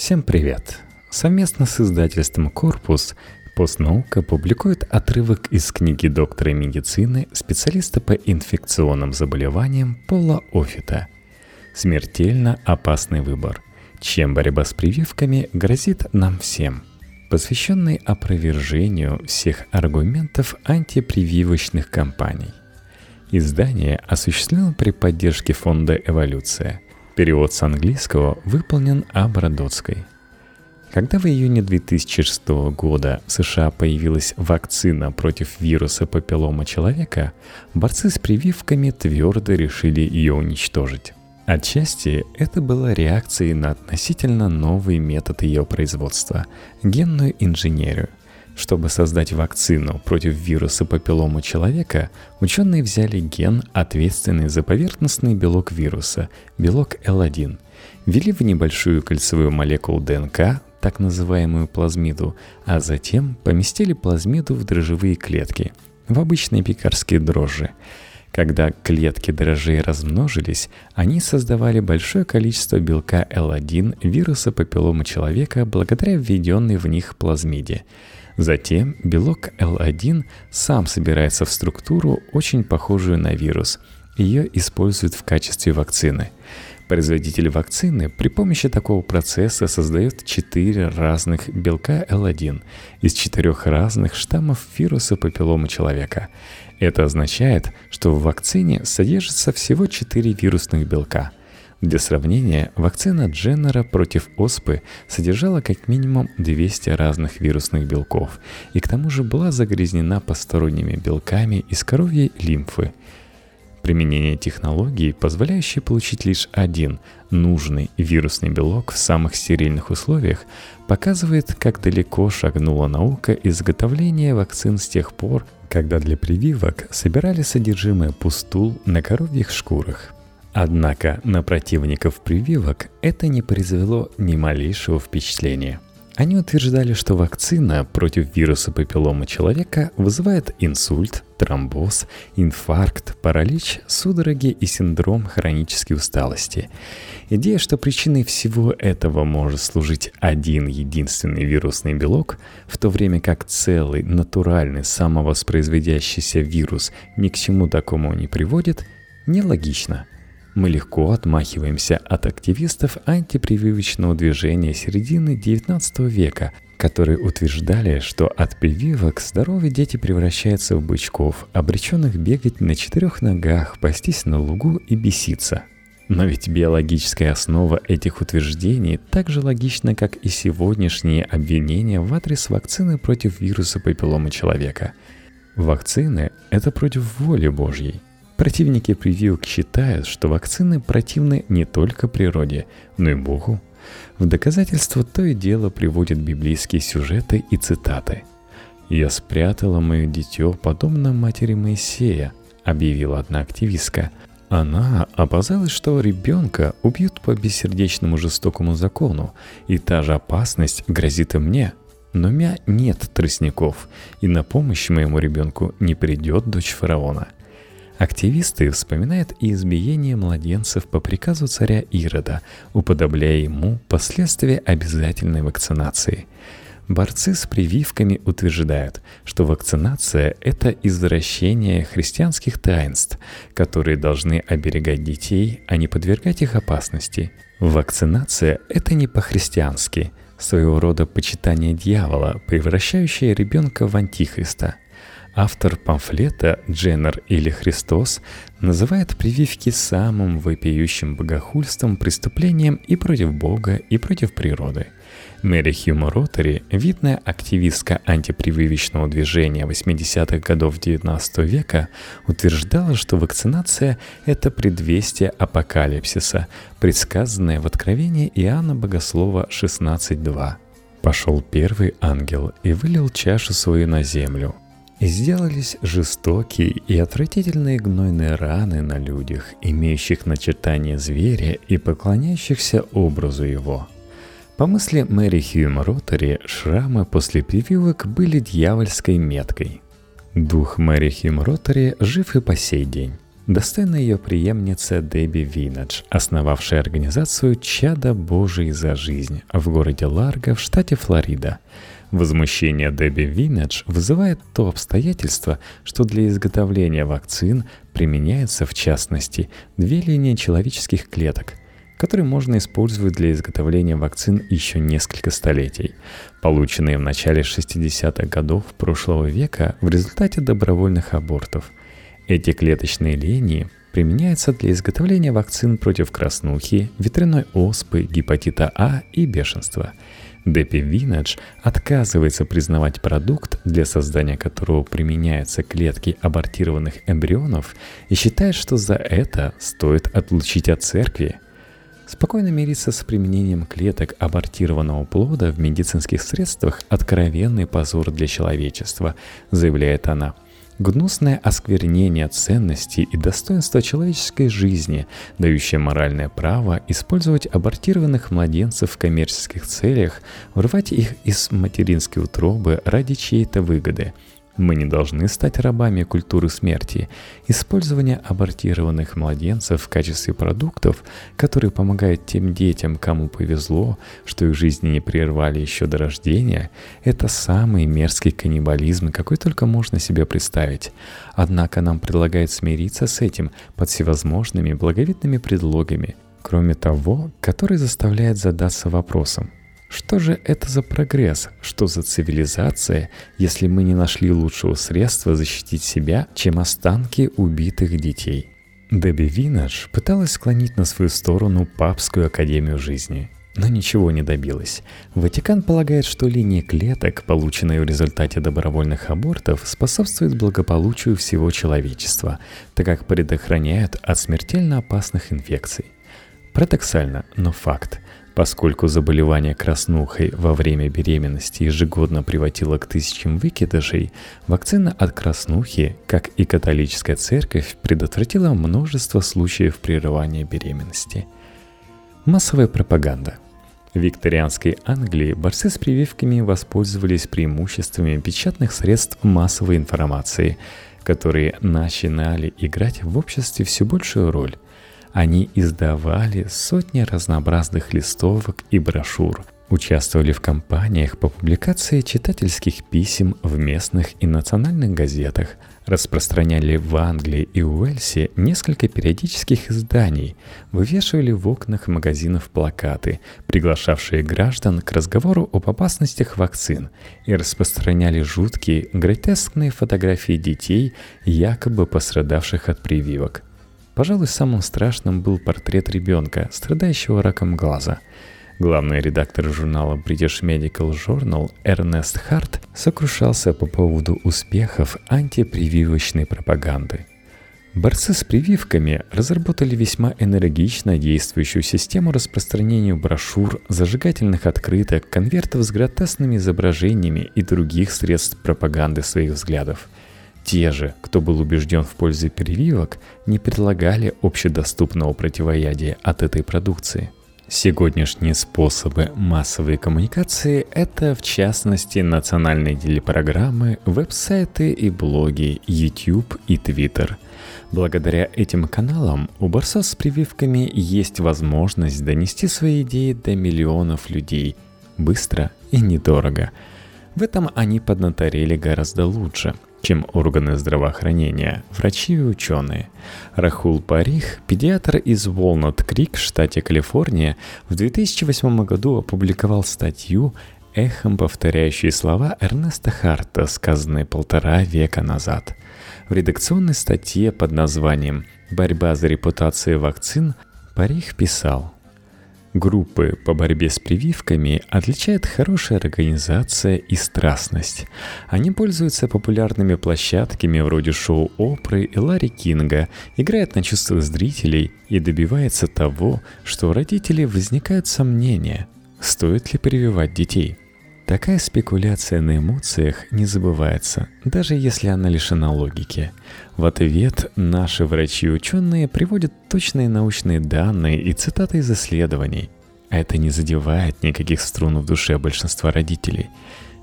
Всем привет! Совместно с издательством «Корпус» Постнаука публикует отрывок из книги доктора медицины, специалиста по инфекционным заболеваниям Пола Офита «Смертельно опасный выбор. Чем борьба с прививками грозит нам всем», посвященный опровержению всех аргументов антипрививочных кампаний. Издание осуществлено при поддержке фонда «Эволюция». Перевод с английского выполнен Абрадоцкой. Когда в июне 2006 года в США появилась вакцина против вируса папиллома человека, борцы с прививками твердо решили ее уничтожить. Отчасти это было реакцией на относительно новый метод ее производства – генную инженерию. Чтобы создать вакцину против вируса папиллома человека, ученые взяли ген, ответственный за поверхностный белок вируса, белок L1, ввели в небольшую кольцевую молекулу ДНК, так называемую плазмиду, а затем поместили плазмиду в дрожжевые клетки, в обычные пекарские дрожжи. Когда клетки дрожжей размножились, они создавали большое количество белка L1 вируса папиллома человека благодаря введенной в них плазмиде. Затем белок L1 сам собирается в структуру, очень похожую на вирус. Ее используют в качестве вакцины. Производитель вакцины при помощи такого процесса создает четыре разных белка L1 из четырех разных штаммов вируса папиллома человека. Это означает, что в вакцине содержится всего четыре вирусных белка. Для сравнения, вакцина Дженнера против оспы содержала как минимум 200 разных вирусных белков и к тому же была загрязнена посторонними белками из коровьей лимфы – Применение технологии, позволяющей получить лишь один нужный вирусный белок в самых стерильных условиях, показывает, как далеко шагнула наука изготовления вакцин с тех пор, когда для прививок собирали содержимое пустул на коровьих шкурах. Однако на противников прививок это не произвело ни малейшего впечатления – они утверждали, что вакцина против вируса папиллома человека вызывает инсульт, тромбоз, инфаркт, паралич, судороги и синдром хронической усталости. Идея, что причиной всего этого может служить один единственный вирусный белок, в то время как целый натуральный самовоспроизводящийся вирус ни к чему такому не приводит, нелогично – мы легко отмахиваемся от активистов антипрививочного движения середины XIX века, которые утверждали, что от прививок здоровые дети превращаются в бычков, обреченных бегать на четырех ногах, пастись на лугу и беситься. Но ведь биологическая основа этих утверждений так же логична, как и сегодняшние обвинения в адрес вакцины против вируса папиллома человека. Вакцины – это против воли Божьей – Противники прививок считают, что вакцины противны не только природе, но и Богу. В доказательство то и дело приводят библейские сюжеты и цитаты. «Я спрятала мое дитё, подобно матери Моисея», — объявила одна активистка. Она опасалась, что ребенка убьют по бессердечному жестокому закону, и та же опасность грозит и мне. Но у меня нет тростников, и на помощь моему ребенку не придет дочь фараона — Активисты вспоминают и избиение младенцев по приказу царя Ирода, уподобляя ему последствия обязательной вакцинации. Борцы с прививками утверждают, что вакцинация – это извращение христианских таинств, которые должны оберегать детей, а не подвергать их опасности. Вакцинация – это не по-христиански, своего рода почитание дьявола, превращающее ребенка в антихриста – Автор памфлета Дженнер или Христос называет прививки самым вопиющим богохульством, преступлением и против Бога, и против природы. Мэри Хьюма Ротари, видная активистка антипрививочного движения 80-х годов XIX века, утверждала, что вакцинация – это предвестие апокалипсиса, предсказанное в Откровении Иоанна Богослова 16.2. «Пошел первый ангел и вылил чашу свою на землю, сделались жестокие и отвратительные гнойные раны на людях, имеющих начертание зверя и поклоняющихся образу его. По мысли Мэри Хьюм Ротари, шрамы после прививок были дьявольской меткой. Дух Мэри Хьюм Ротари жив и по сей день. достойна ее преемница Дебби Винадж, основавшая организацию «Чада Божий за жизнь» в городе Ларго в штате Флорида. Возмущение Дебби Винадж вызывает то обстоятельство, что для изготовления вакцин применяется в частности две линии человеческих клеток, которые можно использовать для изготовления вакцин еще несколько столетий, полученные в начале 60-х годов прошлого века в результате добровольных абортов. Эти клеточные линии применяются для изготовления вакцин против краснухи, ветряной оспы, гепатита А и бешенства – Депи Винадж отказывается признавать продукт, для создания которого применяются клетки абортированных эмбрионов, и считает, что за это стоит отлучить от церкви. Спокойно мириться с применением клеток абортированного плода в медицинских средствах – откровенный позор для человечества, заявляет она – гнусное осквернение ценностей и достоинства человеческой жизни, дающее моральное право использовать абортированных младенцев в коммерческих целях, вырвать их из материнской утробы ради чьей-то выгоды – мы не должны стать рабами культуры смерти. Использование абортированных младенцев в качестве продуктов, которые помогают тем детям, кому повезло, что их жизни не прервали еще до рождения, это самый мерзкий каннибализм, какой только можно себе представить. Однако нам предлагают смириться с этим под всевозможными благовидными предлогами, кроме того, который заставляет задаться вопросом – что же это за прогресс? Что за цивилизация, если мы не нашли лучшего средства защитить себя, чем останки убитых детей? Дебби Винаш пыталась склонить на свою сторону Папскую Академию Жизни, но ничего не добилась. Ватикан полагает, что линии клеток, полученные в результате добровольных абортов, способствуют благополучию всего человечества, так как предохраняют от смертельно опасных инфекций. Парадоксально, но факт. Поскольку заболевание краснухой во время беременности ежегодно приводило к тысячам выкидышей, вакцина от краснухи, как и католическая церковь, предотвратила множество случаев прерывания беременности. Массовая пропаганда – в викторианской Англии борцы с прививками воспользовались преимуществами печатных средств массовой информации, которые начинали играть в обществе все большую роль – они издавали сотни разнообразных листовок и брошюр, участвовали в кампаниях по публикации читательских писем в местных и национальных газетах, распространяли в Англии и Уэльсе несколько периодических изданий, вывешивали в окнах магазинов плакаты, приглашавшие граждан к разговору об опасностях вакцин, и распространяли жуткие, гротескные фотографии детей, якобы пострадавших от прививок – Пожалуй, самым страшным был портрет ребенка, страдающего раком глаза. Главный редактор журнала British Medical Journal Эрнест Харт сокрушался по поводу успехов антипрививочной пропаганды. Борцы с прививками разработали весьма энергично действующую систему распространения брошюр, зажигательных открыток, конвертов с гротесными изображениями и других средств пропаганды своих взглядов – те же, кто был убежден в пользе прививок, не предлагали общедоступного противоядия от этой продукции. Сегодняшние способы массовой коммуникации – это, в частности, национальные телепрограммы, веб-сайты и блоги, YouTube и Twitter. Благодаря этим каналам у борцов с прививками есть возможность донести свои идеи до миллионов людей быстро и недорого. В этом они поднаторели гораздо лучше – чем органы здравоохранения, врачи и ученые. Рахул Парих, педиатр из Волнат Крик, штате Калифорния, в 2008 году опубликовал статью, эхом повторяющие слова Эрнеста Харта, сказанные полтора века назад. В редакционной статье под названием «Борьба за репутацию вакцин» Парих писал – Группы по борьбе с прививками отличает хорошая организация и страстность. Они пользуются популярными площадками вроде шоу Опры и Ларри Кинга, играют на чувства зрителей и добиваются того, что у родителей возникают сомнения, стоит ли прививать детей. Такая спекуляция на эмоциях не забывается, даже если она лишена логики. В ответ наши врачи и ученые приводят точные научные данные и цитаты из исследований. Это не задевает никаких струн в душе большинства родителей.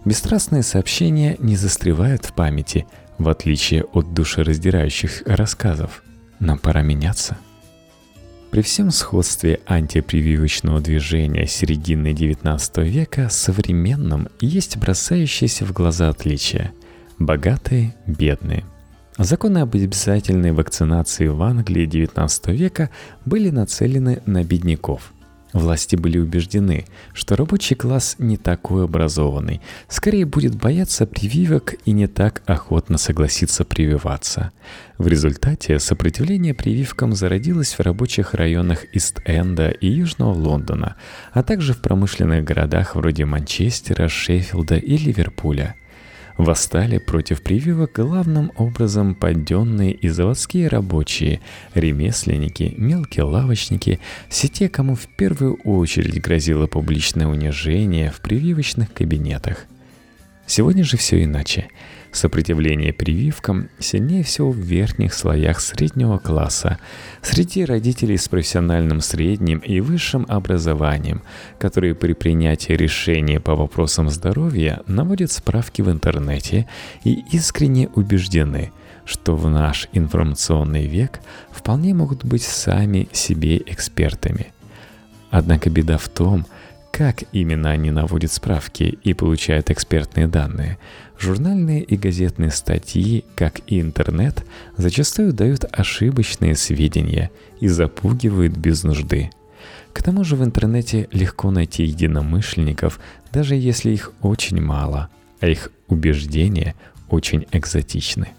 Бесстрастные сообщения не застревают в памяти, в отличие от душераздирающих рассказов. Нам пора меняться. При всем сходстве антипрививочного движения середины XIX века с современным есть бросающиеся в глаза отличия. Богатые, бедные. Законы об обязательной вакцинации в Англии XIX века были нацелены на бедняков – Власти были убеждены, что рабочий класс не такой образованный, скорее будет бояться прививок и не так охотно согласится прививаться. В результате сопротивление прививкам зародилось в рабочих районах Ист-Энда и Южного Лондона, а также в промышленных городах вроде Манчестера, Шеффилда и Ливерпуля – Восстали против прививок главным образом подденные и заводские рабочие, ремесленники, мелкие лавочники, все те, кому в первую очередь грозило публичное унижение в прививочных кабинетах. Сегодня же все иначе – Сопротивление прививкам сильнее всего в верхних слоях среднего класса, среди родителей с профессиональным средним и высшим образованием, которые при принятии решения по вопросам здоровья наводят справки в интернете и искренне убеждены, что в наш информационный век вполне могут быть сами себе экспертами. Однако беда в том, как именно они наводят справки и получают экспертные данные – Журнальные и газетные статьи, как и интернет, зачастую дают ошибочные сведения и запугивают без нужды. К тому же в интернете легко найти единомышленников, даже если их очень мало, а их убеждения очень экзотичны.